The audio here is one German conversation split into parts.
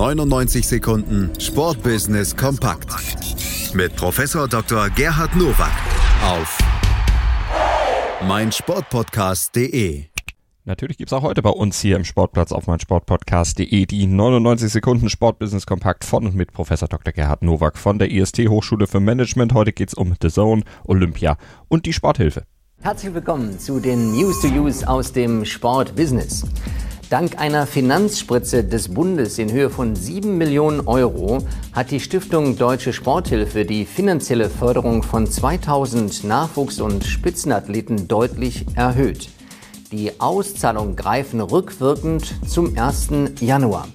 99 Sekunden Sportbusiness kompakt mit Professor Dr. Gerhard Nowak auf meinsportpodcast.de. Natürlich gibt es auch heute bei uns hier im Sportplatz auf meinsportpodcast.de die 99 Sekunden Sportbusiness Kompakt von und mit Professor Dr. Gerhard Nowak von der IST Hochschule für Management. Heute geht es um The Zone, Olympia und die Sporthilfe. Herzlich willkommen zu den News to Use aus dem Sportbusiness. Dank einer Finanzspritze des Bundes in Höhe von 7 Millionen Euro hat die Stiftung Deutsche Sporthilfe die finanzielle Förderung von 2000 Nachwuchs- und Spitzenathleten deutlich erhöht. Die Auszahlungen greifen rückwirkend zum 1. Januar.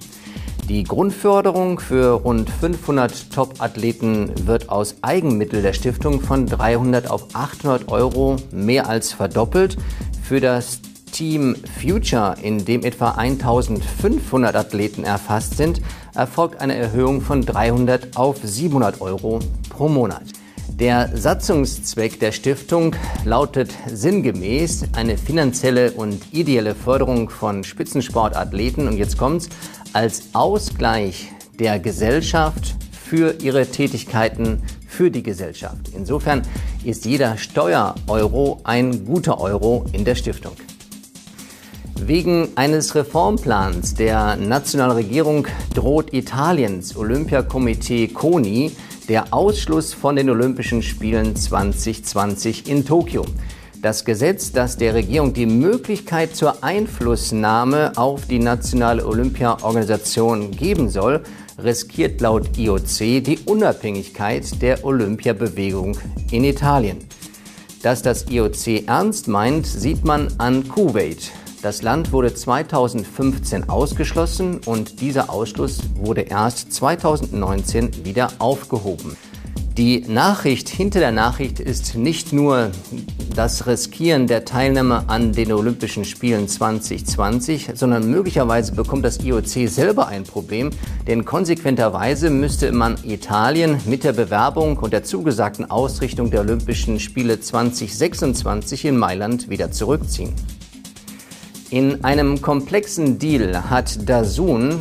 Die Grundförderung für rund 500 Top-Athleten wird aus Eigenmittel der Stiftung von 300 auf 800 Euro mehr als verdoppelt. Für das Team Future, in dem etwa 1500 Athleten erfasst sind, erfolgt eine Erhöhung von 300 auf 700 Euro pro Monat. Der Satzungszweck der Stiftung lautet sinngemäß eine finanzielle und ideelle Förderung von Spitzensportathleten und jetzt kommt's als Ausgleich der Gesellschaft für ihre Tätigkeiten für die Gesellschaft. Insofern ist jeder Steuereuro ein guter Euro in der Stiftung. Wegen eines Reformplans der nationalen Regierung droht Italiens Olympiakomitee CONI der Ausschluss von den Olympischen Spielen 2020 in Tokio. Das Gesetz, das der Regierung die Möglichkeit zur Einflussnahme auf die nationale Olympiaorganisation geben soll, riskiert laut IOC die Unabhängigkeit der Olympiabewegung in Italien. Dass das IOC ernst meint, sieht man an Kuwait. Das Land wurde 2015 ausgeschlossen und dieser Ausschluss wurde erst 2019 wieder aufgehoben. Die Nachricht hinter der Nachricht ist nicht nur das Riskieren der Teilnahme an den Olympischen Spielen 2020, sondern möglicherweise bekommt das IOC selber ein Problem, denn konsequenterweise müsste man Italien mit der Bewerbung und der zugesagten Ausrichtung der Olympischen Spiele 2026 in Mailand wieder zurückziehen. In einem komplexen Deal hat Dazun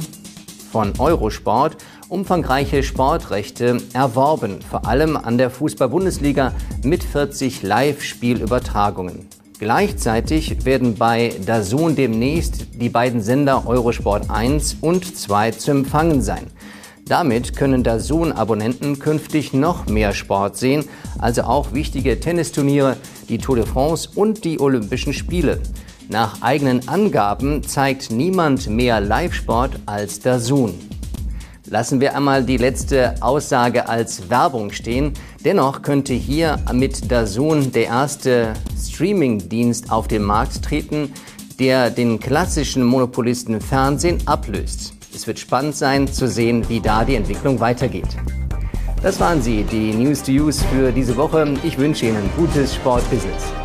von Eurosport umfangreiche Sportrechte erworben, vor allem an der Fußball-Bundesliga mit 40 Live-Spielübertragungen. Gleichzeitig werden bei Dazun demnächst die beiden Sender Eurosport 1 und 2 zu empfangen sein. Damit können Dazun-Abonnenten künftig noch mehr Sport sehen, also auch wichtige Tennisturniere, die Tour de France und die Olympischen Spiele. Nach eigenen Angaben zeigt niemand mehr Live-Sport als Dazun. Lassen wir einmal die letzte Aussage als Werbung stehen. Dennoch könnte hier mit Dazun der erste Streaming-Dienst auf den Markt treten, der den klassischen Monopolisten Fernsehen ablöst. Es wird spannend sein zu sehen, wie da die Entwicklung weitergeht. Das waren sie, die News to Use für diese Woche. Ich wünsche Ihnen gutes Sportbusiness.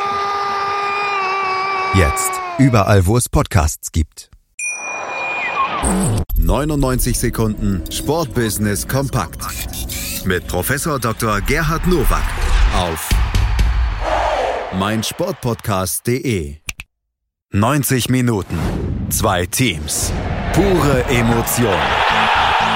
Jetzt. Überall, wo es Podcasts gibt. 99 Sekunden Sportbusiness kompakt. Mit Professor Dr. Gerhard Nowak auf meinsportpodcast.de. 90 Minuten. Zwei Teams. Pure Emotion.